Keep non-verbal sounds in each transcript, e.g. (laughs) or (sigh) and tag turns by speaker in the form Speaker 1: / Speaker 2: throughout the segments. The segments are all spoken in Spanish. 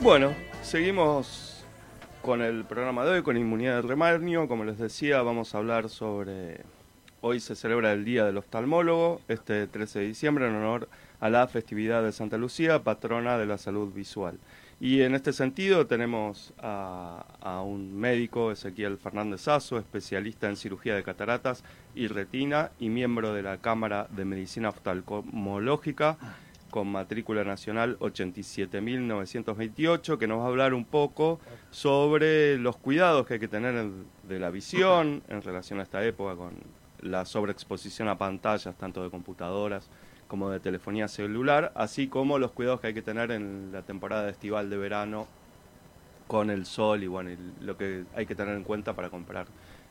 Speaker 1: Bueno, seguimos con el programa de hoy, con inmunidad de rebaño. Como les decía, vamos a hablar sobre... Hoy se celebra el Día del Oftalmólogo, este 13 de diciembre, en honor a la festividad de Santa Lucía, patrona de la salud visual. Y en este sentido tenemos a, a, un médico, Ezequiel Fernández Sazo, especialista en cirugía de cataratas y retina y miembro de la Cámara de Medicina Oftalmológica con matrícula nacional 87.928, que nos va a hablar un poco sobre los cuidados que hay que tener de la visión en relación a esta época con la sobreexposición a pantallas, tanto de computadoras como de telefonía celular, así como los cuidados que hay que tener en la temporada estival de verano con el sol y bueno, lo que hay que tener en cuenta para comprar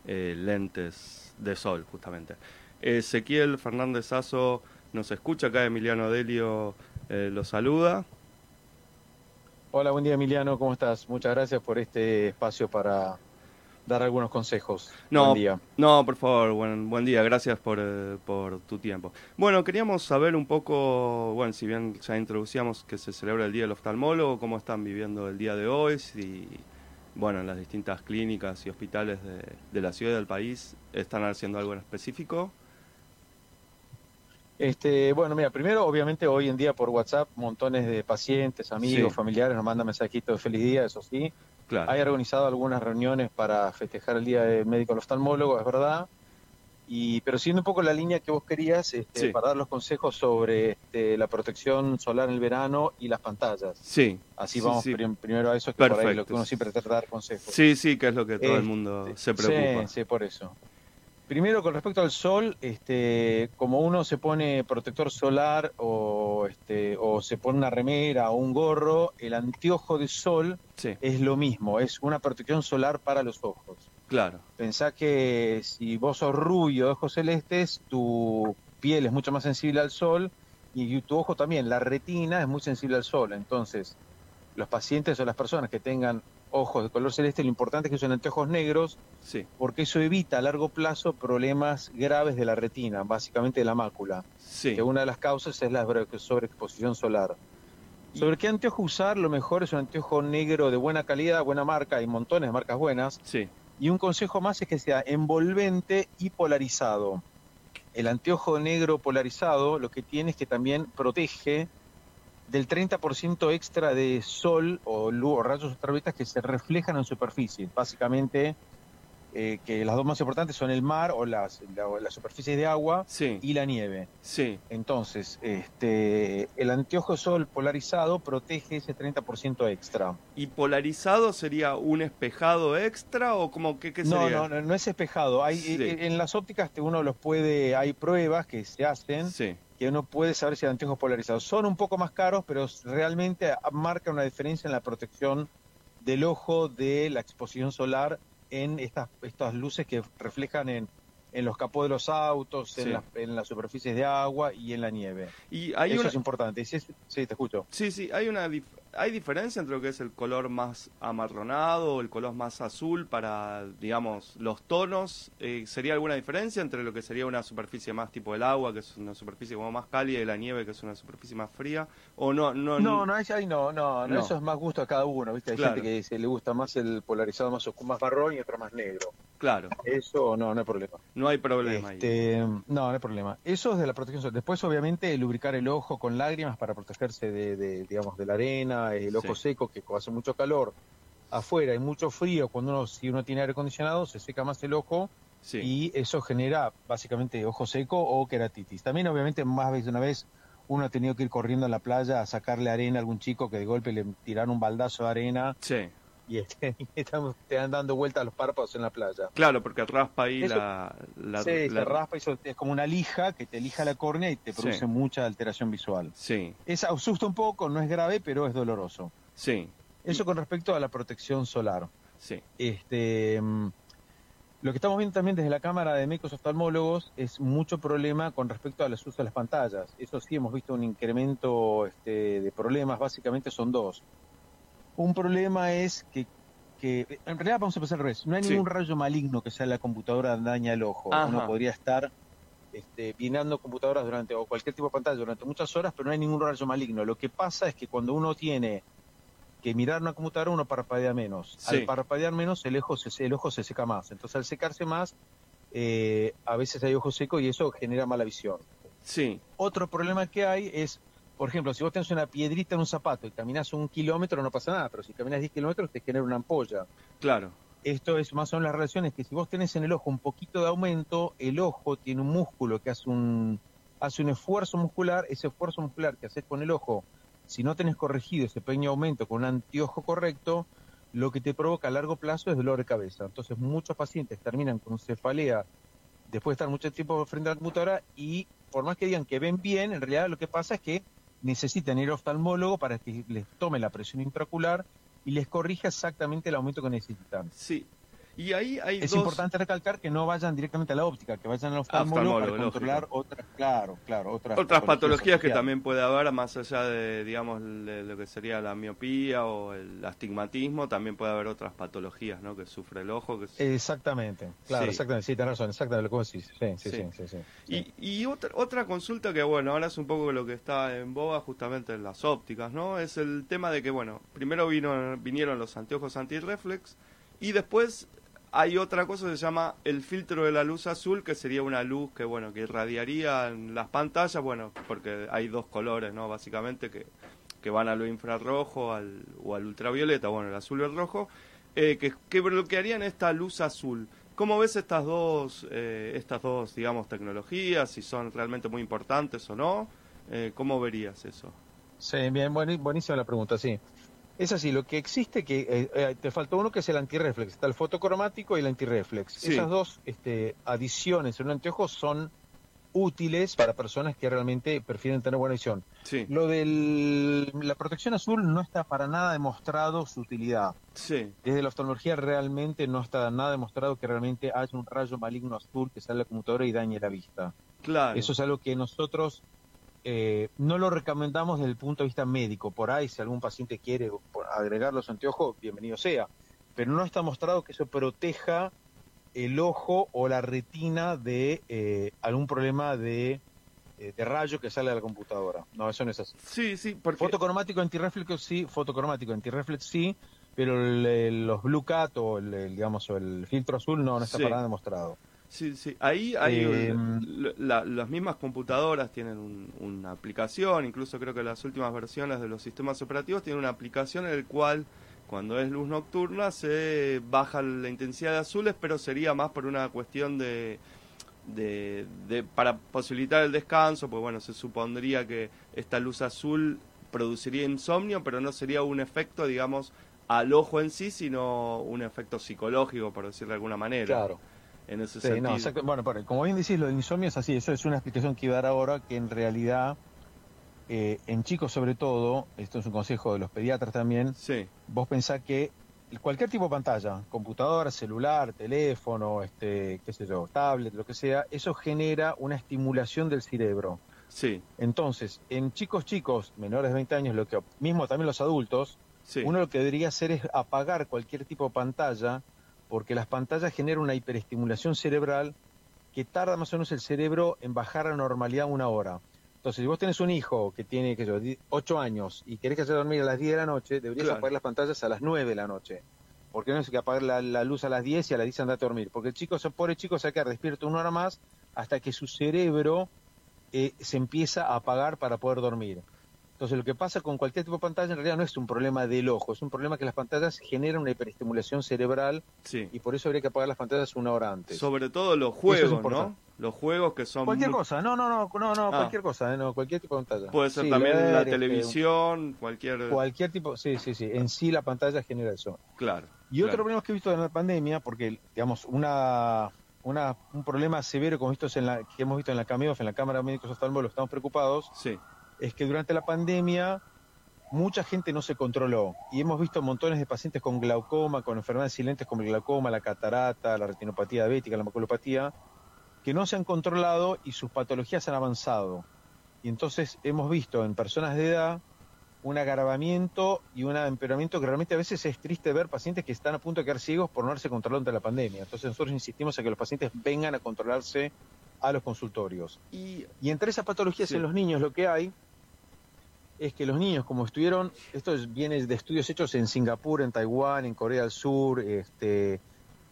Speaker 1: eh, lentes de sol, justamente. Ezequiel Fernández Sazo nos escucha acá, Emiliano Delio eh, lo saluda.
Speaker 2: Hola, buen día Emiliano, ¿cómo estás? Muchas gracias por este espacio para dar algunos consejos.
Speaker 1: No,
Speaker 2: buen día.
Speaker 1: No, por favor, buen, buen día, gracias por, eh, por tu tiempo. Bueno, queríamos saber un poco, bueno, si bien ya introducíamos que se celebra el Día del Oftalmólogo, cómo están viviendo el día de hoy, si, bueno, en las distintas clínicas y hospitales de, de la ciudad y del país están haciendo algo en específico.
Speaker 2: Este, bueno, mira, primero, obviamente hoy en día por WhatsApp, montones de pacientes, amigos,
Speaker 1: Sí.
Speaker 2: familiares nos mandan mensajitos de feliz día, eso sí.
Speaker 1: Claro.
Speaker 2: Hay organizado algunas reuniones para festejar el Día del Médico al Oftalmólogo, es verdad. Y, pero siguiendo un poco la línea que vos querías, este,
Speaker 1: Sí.
Speaker 2: para dar los consejos sobre este, la protección solar en el verano y las pantallas.
Speaker 1: Sí.
Speaker 2: Así
Speaker 1: sí,
Speaker 2: vamos
Speaker 1: sí.
Speaker 2: prim- primero a eso, que por ahí lo
Speaker 1: Perfecto.
Speaker 2: que uno siempre trata de dar consejos.
Speaker 1: Sí, sí, que es lo que todo el
Speaker 2: Este,
Speaker 1: mundo se preocupa.
Speaker 2: Sí, sí, por eso. Primero, con respecto al sol, este, como uno se pone protector solar o, este, o se pone una remera o un gorro, el anteojo de sol
Speaker 1: Sí,
Speaker 2: es lo mismo, es una protección solar para los ojos.
Speaker 1: claro.
Speaker 2: Pensá que si vos sos rubio de ojos celestes, tu piel es mucho más sensible al sol y tu ojo también, la retina es muy sensible al sol. Entonces, los pacientes o las personas que tengan ojos de color celeste, lo importante es que usen anteojos negros
Speaker 1: Sí,
Speaker 2: porque eso evita a largo plazo problemas graves de la retina, básicamente de la mácula,
Speaker 1: sí.
Speaker 2: que una de las causas es la sobre- sobreexposición solar. ¿Sobre qué anteojo usar? Lo mejor es un anteojo negro de buena calidad, buena marca, hay montones de marcas buenas,
Speaker 1: Sí,
Speaker 2: y un consejo más es que sea envolvente y polarizado. El anteojo negro polarizado lo que tiene es que también protege del 30% extra de sol o, luz, o rayos ultravioletas que se reflejan en superficie. Básicamente, eh, que las dos más importantes son el mar o las, la- las superficies de agua
Speaker 1: sí,
Speaker 2: y la nieve.
Speaker 1: sí.
Speaker 2: Entonces, este, el anteojo sol polarizado protege ese 30% extra.
Speaker 1: ¿Y polarizado sería un espejado extra o como que qué
Speaker 2: No,
Speaker 1: sería?
Speaker 2: no, no, no es espejado. Hay,
Speaker 1: Sí.
Speaker 2: eh, En las ópticas uno los puede, hay pruebas que se hacen
Speaker 1: Sí,
Speaker 2: que uno puede saber si el anteojo es polarizado. Son un poco más caros, pero realmente marca una diferencia en la protección del ojo de la exposición solar en estas, estas luces que reflejan en, en los capós de los autos,
Speaker 1: Sí.
Speaker 2: en, las, en las superficies de agua y en la nieve.
Speaker 1: y hay
Speaker 2: Eso
Speaker 1: una...
Speaker 2: es importante. Es- sí, te escucho.
Speaker 1: Sí, sí, hay una hay diferencia entre lo que es el color más amarronado o el color más azul para, digamos, los tonos. Eh, ¿Sería alguna diferencia entre lo que sería una superficie más tipo el agua, que es una superficie como más cálida, y la nieve, que es una superficie más fría? ¿O no? No,
Speaker 2: No, no, es- ahí no, no, no,
Speaker 1: No.
Speaker 2: eso es más gusto a cada uno, ¿viste? Hay
Speaker 1: Claro.
Speaker 2: gente que dice, le gusta más el polarizado más oscuro, más marrón y otro más negro.
Speaker 1: Claro,
Speaker 2: Eso no, no hay problema.
Speaker 1: no hay problema ahí.
Speaker 2: Este, no, no hay problema. Eso es de la protección solar. Después, obviamente, lubricar el ojo con lágrimas para protegerse de, de, digamos, de la arena, el ojo
Speaker 1: Sí.
Speaker 2: seco, que hace mucho calor afuera y mucho frío, cuando uno, si uno tiene aire acondicionado, se seca más el ojo
Speaker 1: Sí,
Speaker 2: y eso genera básicamente ojo seco o queratitis. También, obviamente, más veces de una vez, uno ha tenido que ir corriendo a la playa a sacarle arena a algún chico que de golpe le tiraron un baldazo de arena
Speaker 1: sí.
Speaker 2: Y este, (laughs) están- te dan dando vueltas los párpados en la playa.
Speaker 1: Claro, porque raspa ahí
Speaker 2: Eso-
Speaker 1: la, la,
Speaker 2: sí,
Speaker 1: la-
Speaker 2: se raspa y eso es como una lija que te lija la córnea y te
Speaker 1: Sí.
Speaker 2: produce mucha alteración visual.
Speaker 1: Sí,
Speaker 2: Es asusta un poco, no es grave, pero es doloroso.
Speaker 1: sí,
Speaker 2: Eso con respecto a la protección solar.
Speaker 1: sí.
Speaker 2: Este, mm, lo que estamos viendo también desde la Cámara de Médicos Oftalmólogos es mucho problema con respecto a los usos de las pantallas. Eso sí, hemos visto un incremento este, de problemas, básicamente son dos. Un problema es que, que en realidad vamos a empezar al revés, no hay
Speaker 1: Sí.
Speaker 2: ningún rayo maligno que sea la computadora daña el ojo.
Speaker 1: Ajá.
Speaker 2: Uno podría estar este, mirando computadoras durante o cualquier tipo de pantalla durante muchas horas, pero no hay ningún rayo maligno. Lo que pasa es que cuando uno tiene que mirar una computadora uno parpadea menos. Al parpadear menos el ojo, se, el ojo se seca más. Entonces al secarse más, eh, a veces hay ojo seco y eso genera mala visión.
Speaker 1: Sí.
Speaker 2: Otro problema que hay es, por ejemplo, si vos tenés una piedrita en un zapato y caminas un kilómetro no pasa nada, pero si caminas 10 kilómetros te genera una ampolla.
Speaker 1: Claro.
Speaker 2: Esto es más o menos las relaciones que si vos tenés en el ojo un poquito de aumento, el ojo tiene un músculo que hace un, hace un esfuerzo muscular, ese esfuerzo muscular que haces con el ojo si no tenés corregido ese pequeño aumento con un anteojo correcto, lo que te provoca a largo plazo es dolor de cabeza. Entonces muchos pacientes terminan con cefalea después de estar mucho tiempo frente a la computadora y por más que digan que ven bien, en realidad lo que pasa es que necesitan ir al oftalmólogo para que les tome la presión intraocular y les corrija exactamente el aumento que necesitan.
Speaker 1: Sí, y ahí hay
Speaker 2: es importante recalcar que no vayan directamente a la óptica, que vayan al oftalmólogo, para controlar otras, claro, claro,
Speaker 1: otras, otras patologías, que también puede haber, más allá de, digamos, lo que sería la miopía o el astigmatismo, también puede haber otras patologías, ¿no? Que sufre el ojo. Que
Speaker 2: Exactamente, claro, exactamente, sí, tenés razón, exactamente lo que vos decís. Sí, sí, sí. sí,
Speaker 1: y, y otra, otra consulta que, bueno, ahora es un poco lo que está en boga justamente en las ópticas, ¿no? Es el tema de que, bueno, primero vino, vinieron los anteojos antirreflex y después hay otra cosa que se llama el filtro de la luz azul, que sería una luz que, bueno, que irradiaría en las pantallas, bueno, porque hay dos colores, ¿no? Básicamente que, que van a lo infrarrojo al, o al ultravioleta, bueno, el azul y el rojo, eh, que, que bloquearían esta luz azul. ¿Cómo ves estas dos, eh, estas dos, digamos, tecnologías? Si son realmente muy importantes o no. Eh, ¿Cómo verías eso?
Speaker 2: Sí, bien, buenísima la pregunta, sí. Es así, lo que existe que eh, eh, te faltó uno que es el antirreflex, está el fotocromático y el antirreflex. Esas dos este, adiciones en un anteojo son útiles para personas que realmente prefieren tener buena visión. Lo de la protección azul no está para nada demostrado su utilidad. Desde la oftalmología realmente no está nada demostrado que realmente haya un rayo maligno azul que sale de la computadora y dañe la vista.
Speaker 1: Claro.
Speaker 2: Eso es algo que nosotros eh, no lo recomendamos desde el punto de vista médico. Por ahí, si algún paciente quiere agregar los anteojos, bienvenido sea. Pero no está mostrado que eso proteja el ojo o la retina de eh, algún problema de, eh, de, rayo que sale de la computadora. No, eso no es así.
Speaker 1: Sí, sí,
Speaker 2: porque... Fotocromático antirreflex sí, fotocromático antirreflex sí, pero los Blue Cat o el, digamos, o el filtro azul no, no está para nada demostrado.
Speaker 1: Sí, sí. Ahí hay eh, las mismas computadoras tienen una aplicación, incluso creo que las últimas versiones de los sistemas operativos tienen una aplicación en el cual cuando es luz nocturna se baja la intensidad de azules, pero sería más por una cuestión de, de, de para posibilitar el descanso, pues bueno, se supondría que esta luz azul produciría insomnio, pero no sería un efecto, digamos, al ojo en sí, sino un efecto psicológico, por decirlo de alguna manera.
Speaker 2: Claro
Speaker 1: en ese sentido.
Speaker 2: Bueno, como bien decís, lo del insomnio es así, eso es una explicación que iba a dar ahora, que en realidad, eh, en chicos sobre todo, esto es un consejo de los pediatras también,
Speaker 1: sí.
Speaker 2: vos pensás que cualquier tipo de pantalla, computadora, celular, teléfono, este, qué sé yo, tablet, lo que sea, eso genera una estimulación del cerebro.
Speaker 1: Sí.
Speaker 2: Entonces, en chicos chicos, menores de 20 años, lo que mismo también los adultos, uno lo que debería hacer es apagar cualquier tipo de pantalla porque las pantallas generan una hiperestimulación cerebral que tarda más o menos el cerebro en bajar a la normalidad una hora. Entonces, si vos tenés un hijo que tiene, qué sé yo, 8 años y querés que se dormir a las 10 de la noche, deberías apagar las pantallas a las 9 de la noche. Porque no es que apagar la, luz a las 10 y a las 10 andate a dormir. Porque el chico, ese pobre chico se va a quedar despierto una hora más hasta que su cerebro eh, se empieza a apagar para poder dormir. Entonces, lo que pasa con cualquier tipo de pantalla en realidad no es un problema del ojo, es un problema que las pantallas generan una hiperestimulación cerebral y por eso habría que apagar las pantallas una hora antes.
Speaker 1: Sobre todo los juegos, ¿no? Los juegos que son...
Speaker 2: Cualquier cosa, no, no, no, no, no ah. cualquier cosa, ¿eh? no, cualquier tipo de pantalla.
Speaker 1: Puede ser también la este, televisión, cualquier...
Speaker 2: Cualquier tipo, sí, sí, sí, en sí la pantalla genera eso.
Speaker 1: Claro.
Speaker 2: Y otro problema que he visto en la pandemia, porque, digamos, una, una, un problema severo como en la, que hemos visto en la CAMEOF, en la Cámara de Médicos Oftalmólogos, estamos preocupados,
Speaker 1: sí
Speaker 2: es que durante la pandemia mucha gente no se controló y hemos visto montones de pacientes con glaucoma, con enfermedades silentes como el glaucoma, la catarata, la retinopatía diabética, la maculopatía, que no se han controlado y sus patologías han avanzado. Y entonces hemos visto en personas de edad un agravamiento y un empeoramiento que realmente a veces es triste ver pacientes que están a punto de quedar ciegos por no haberse controlado ante la pandemia. Entonces nosotros insistimos en que los pacientes vengan a controlarse a los consultorios. Y, entre esas patologías en los niños lo que hay es que los niños, como estuvieron, esto viene de estudios hechos en Singapur, en Taiwán, en Corea del Sur, este,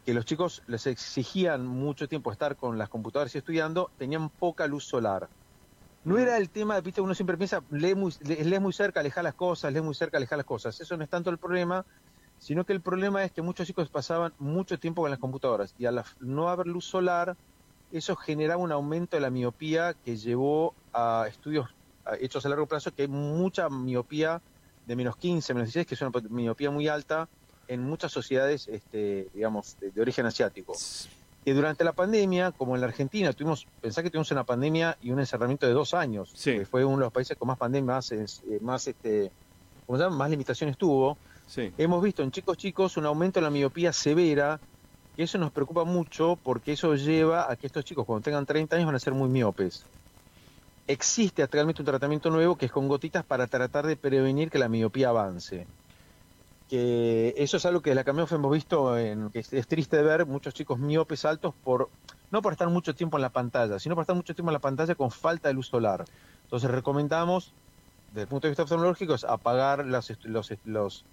Speaker 2: que los chicos les exigían mucho tiempo estar con las computadoras y estudiando, tenían poca luz solar. No era el tema, viste, uno siempre piensa, lee muy, lee muy cerca, aleja las cosas, lee muy cerca, aleja las cosas. Eso no es tanto el problema, sino que el problema es que muchos chicos pasaban mucho tiempo con las computadoras y al no haber luz solar, eso generaba un aumento de la miopía que llevó a estudios hechos a largo plazo que hay mucha miopía de menos 15, menos 16, que es una miopía muy alta en muchas sociedades, este, digamos, de origen asiático que durante la pandemia, como en la Argentina, tuvimos, pensá que tuvimos una pandemia y un encerramiento de dos años, que fue uno de los países con más pandemia, más, más este, ¿cómo se llama? más limitaciones tuvo. Hemos visto en chicos chicos un aumento en la miopía severa, y eso nos preocupa mucho porque eso lleva a que estos chicos cuando tengan 30 años van a ser muy miopes. Existe actualmente un tratamiento nuevo que es con gotitas para tratar de prevenir que la miopía avance que eso es algo que la Camiof hemos visto, en, que es, triste de ver muchos chicos miopes altos por no por estar mucho tiempo en la pantalla, sino por estar mucho tiempo en la pantalla con falta de luz solar. Entonces recomendamos, desde el punto de vista oftalmológico, apagar los, los, los,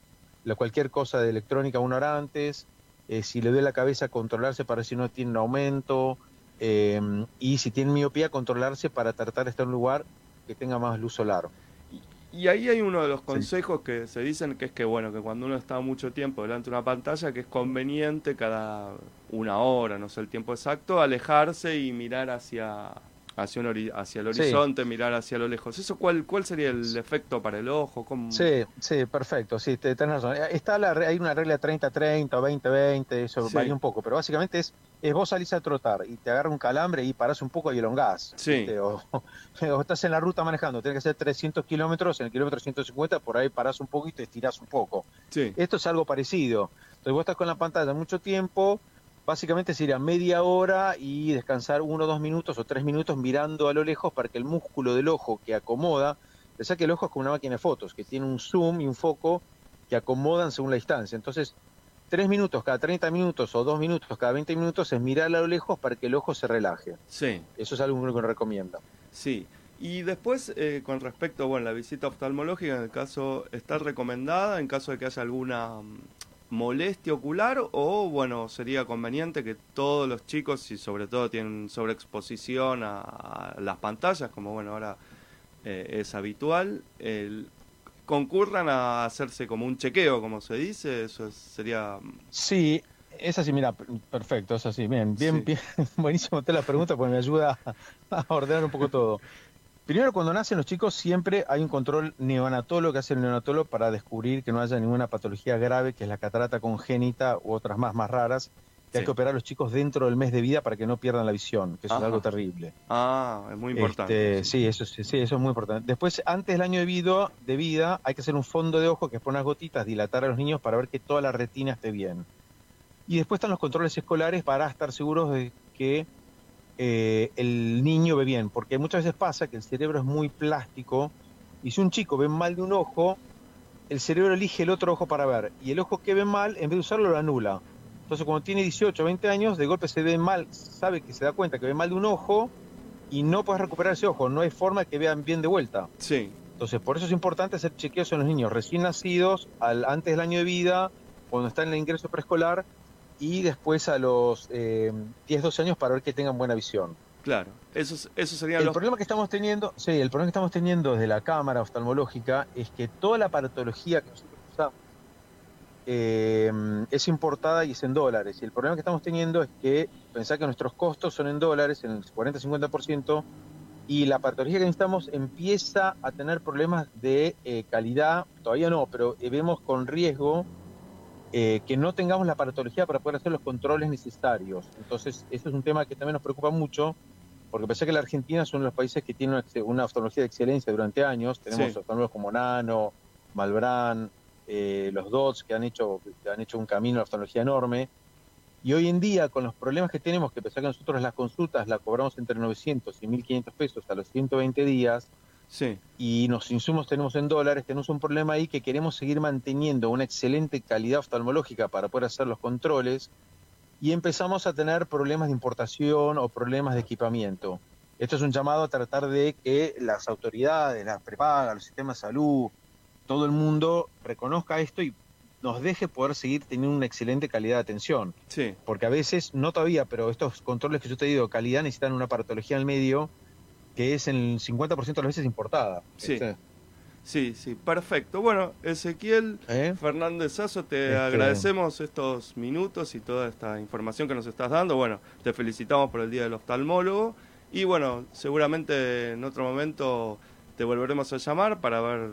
Speaker 2: cualquier cosa de electrónica una hora antes, eh, si le duele la cabeza, controlarse para si no tiene un aumento, eh, y si tiene miopía, controlarse para tratar de estar en un lugar que tenga más luz solar.
Speaker 1: Y ahí hay uno de los consejos que se dicen que es que bueno, que cuando uno está mucho tiempo delante de una pantalla, que es conveniente cada una hora, no sé el tiempo exacto, alejarse y mirar hacia hacia, hacia el horizonte, mirar hacia lo lejos. ¿Eso cuál, cuál sería el efecto para el ojo?
Speaker 2: Sí, sí, perfecto, sí, te, tenés razón. Está la, hay una regla 30-30 o 20-20, eso varía un poco, pero básicamente es, es vos salís a trotar y te agarra un calambre y parás un poco y elongás.
Speaker 1: Sí. (laughs)
Speaker 2: O, estás en la ruta manejando, tienes que hacer 300 kilómetros, en el kilómetro 150 por ahí parás un poco y te estirás un poco.
Speaker 1: Sí.
Speaker 2: Esto es algo parecido. Entonces vos estás con la pantalla mucho tiempo, básicamente sería media hora y descansar uno, dos minutos o tres minutos mirando a lo lejos para que el músculo del ojo que acomoda, pensá que el ojo es como una máquina de fotos, que tiene un zoom y un foco que acomodan según la distancia. Entonces, tres minutos cada 30 minutos o dos minutos cada 20 minutos es mirar a lo lejos para que el ojo se relaje.
Speaker 1: Sí.
Speaker 2: Eso es algo que recomienda.
Speaker 1: Sí. Y después, eh, con respecto, bueno, la visita oftalmológica, en el caso, ¿está recomendada en caso de que haya alguna molestia ocular o bueno sería conveniente que todos los chicos y sobre todo tienen sobreexposición a, las pantallas como bueno ahora eh, es habitual concurran a hacerse como un chequeo como se dice eso sería
Speaker 2: sí es así mira perfecto es así bien bien, bien (laughs) buenísimo te la pregunta porque me ayuda a ordenar un poco todo Primero, cuando nacen los chicos, siempre hay un control neonatólogo que hace el neonatólogo para descubrir que no haya ninguna patología grave, que es la catarata congénita u otras más más raras, que hay que operar a los chicos dentro del mes de vida para que no pierdan la visión, que eso es algo terrible.
Speaker 1: Ah, es muy importante.
Speaker 2: Este, sí. eso, sí, eso es muy importante. Después, antes del año de vida, de vida, hay que hacer un fondo de ojo que es poner unas gotitas, dilatar a los niños para ver que toda la retina esté bien. Y después están los controles escolares para estar seguros de que eh, el niño ve bien, porque muchas veces pasa que el cerebro es muy plástico y si un chico ve mal de un ojo, el cerebro elige el otro ojo para ver y el ojo que ve mal, en vez de usarlo, lo anula. Entonces cuando tiene 18 o 20 años, de golpe se ve mal, sabe que se da cuenta que ve mal de un ojo y no puedes recuperar ese ojo, no hay forma que vean bien de vuelta.
Speaker 1: Sí.
Speaker 2: Entonces por eso es importante hacer chequeos en los niños recién nacidos, al, antes del año de vida, cuando están en el ingreso preescolar, y después a los eh, 10, 12 años para ver que tengan buena visión.
Speaker 1: Claro, eso, eso sería
Speaker 2: el problema que estamos teniendo, sí, el problema que estamos teniendo desde la cámara oftalmológica es que toda la aparatología que nosotros usamos eh, es importada y es en dólares. Y el problema que estamos teniendo es que pensar que nuestros costos son en dólares, en el 40-50%, y la aparatología que necesitamos empieza a tener problemas de eh, calidad, todavía no, pero vemos con riesgo eh, que no tengamos la aparatología para poder hacer los controles necesarios. Entonces, eso es un tema que también nos preocupa mucho, porque pensé que la Argentina es uno de los países que tiene una, oftalmología de excelencia durante años. Tenemos oftalmólogos como Nano, Malbrán, eh, los DOTS, que han hecho, que han hecho un camino de oftalmología enorme. Y hoy en día, con los problemas que tenemos, que pensé que nosotros las consultas las cobramos entre 900 y 1.500 pesos a los 120 días, y los insumos tenemos en dólares, tenemos un problema ahí que queremos seguir manteniendo una excelente calidad oftalmológica para poder hacer los controles y empezamos a tener problemas de importación o problemas de equipamiento. Esto es un llamado a tratar de que las autoridades, las prepagas, los sistemas de salud, todo el mundo reconozca esto y nos deje poder seguir teniendo una excelente calidad de atención.
Speaker 1: Sí.
Speaker 2: Porque a veces, no todavía, pero estos controles que yo te digo, calidad necesitan una patología en el medio que es en el 50% de las veces importada.
Speaker 1: Sí. Sí, sí, perfecto. Bueno, Ezequiel ¿Eh? Fernández Sazo, te este- agradecemos estos minutos y toda esta información que nos estás dando. Bueno, te felicitamos por el Día del Oftalmólogo y bueno, seguramente en otro momento te volveremos a llamar para ver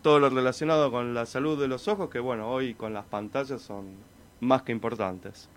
Speaker 1: todo lo relacionado con la salud de los ojos, que bueno, hoy con las pantallas son más que importantes.